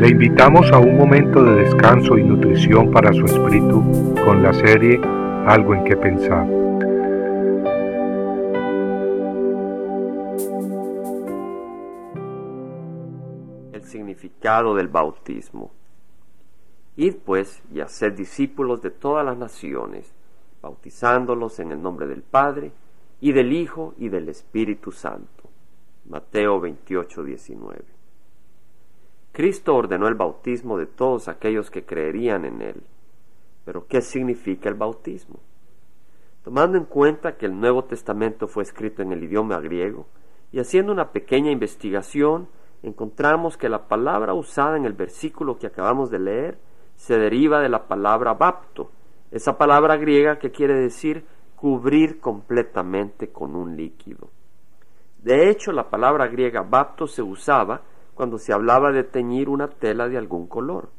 Le invitamos a un momento de descanso y nutrición para su espíritu con la serie Algo en que pensar. El significado del bautismo. Id pues y haced discípulos de todas las naciones, bautizándolos en el nombre del Padre, y del Hijo, y del Espíritu Santo. Mateo 28, 19. Cristo ordenó el bautismo de todos aquellos que creerían en Él. Pero ¿qué significa el bautismo? Tomando en cuenta que el Nuevo Testamento fue escrito en el idioma griego, y haciendo una pequeña investigación, encontramos que la palabra usada en el versículo que acabamos de leer se deriva de la palabra bapto, esa palabra griega que quiere decir cubrir completamente con un líquido. De hecho, la palabra griega bapto se usaba cuando se hablaba de teñir una tela de algún color.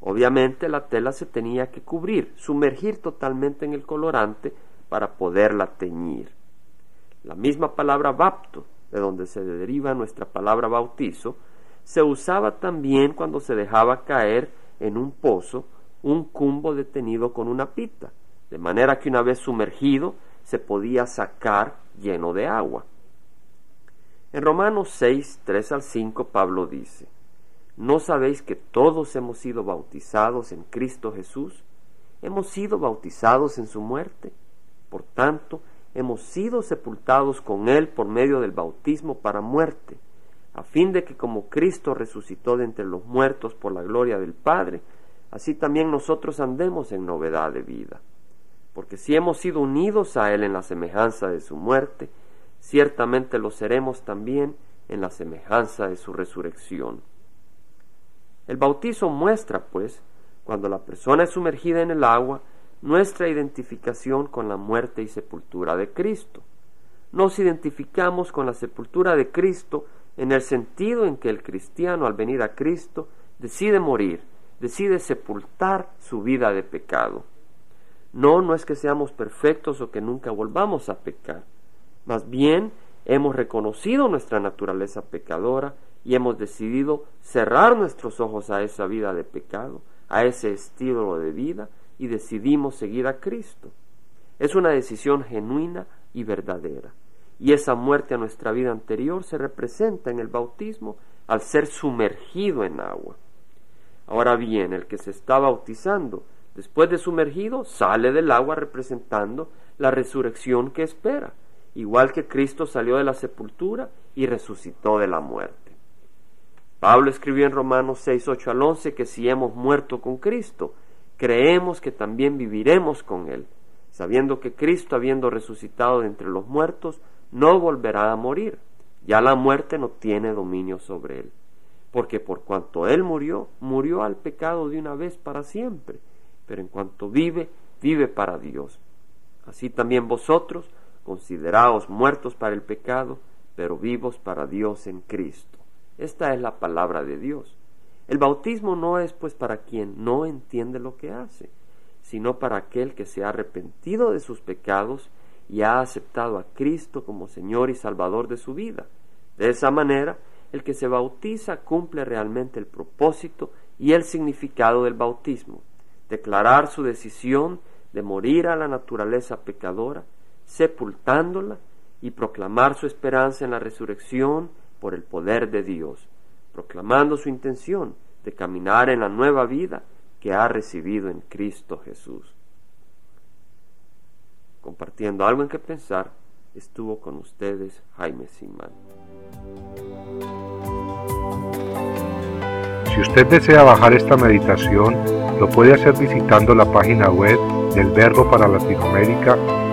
Obviamente la tela se tenía que cubrir, sumergir totalmente en el colorante para poderla teñir. La misma palabra bapto, de donde se deriva nuestra palabra bautizo, se usaba también cuando se dejaba caer en un pozo un cumbo detenido con una pita, de manera que una vez sumergido se podía sacar lleno de agua. En Romanos 6, 3 al 5, Pablo dice, ¿No sabéis que todos hemos sido bautizados en Cristo Jesús? Hemos sido bautizados en su muerte. Por tanto, hemos sido sepultados con Él por medio del bautismo para muerte, a fin de que como Cristo resucitó de entre los muertos por la gloria del Padre, así también nosotros andemos en novedad de vida. Porque si hemos sido unidos a Él en la semejanza de su muerte, ciertamente lo seremos también en la semejanza de su resurrección. El bautizo muestra, pues, cuando la persona es sumergida en el agua, nuestra identificación con la muerte y sepultura de Cristo. Nos identificamos con la sepultura de Cristo en el sentido en que el cristiano al venir a Cristo decide morir, decide sepultar su vida de pecado. No, no es que seamos perfectos o que nunca volvamos a pecar. Más bien, hemos reconocido nuestra naturaleza pecadora y hemos decidido cerrar nuestros ojos a esa vida de pecado, a ese estilo de vida y decidimos seguir a Cristo. Es una decisión genuina y verdadera y esa muerte a nuestra vida anterior se representa en el bautismo al ser sumergido en agua. Ahora bien, el que se está bautizando después de sumergido sale del agua representando la resurrección que espera, igual que Cristo salió de la sepultura y resucitó de la muerte. Pablo escribió en Romanos 6, 8 al 11 que si hemos muerto con Cristo, creemos que también viviremos con Él, sabiendo que Cristo, habiendo resucitado de entre los muertos, no volverá a morir. Ya la muerte no tiene dominio sobre él. Porque por cuanto él murió, murió al pecado de una vez para siempre. Pero en cuanto vive, vive para Dios. Así también vosotros, consideraos muertos para el pecado, pero vivos para Dios en Cristo. Esta es la palabra de Dios. El bautismo no es pues para quien no entiende lo que hace, sino para aquel que se ha arrepentido de sus pecados y ha aceptado a Cristo como Señor y Salvador de su vida. De esa manera, el que se bautiza cumple realmente el propósito y el significado del bautismo, declarar su decisión de morir a la naturaleza pecadora, sepultándola y proclamar su esperanza en la resurrección por el poder de Dios, proclamando su intención de caminar en la nueva vida que ha recibido en Cristo Jesús compartiendo algo en que pensar, estuvo con ustedes Jaime Simán. Si usted desea bajar esta meditación, lo puede hacer visitando la página web del Verbo para Latinoamérica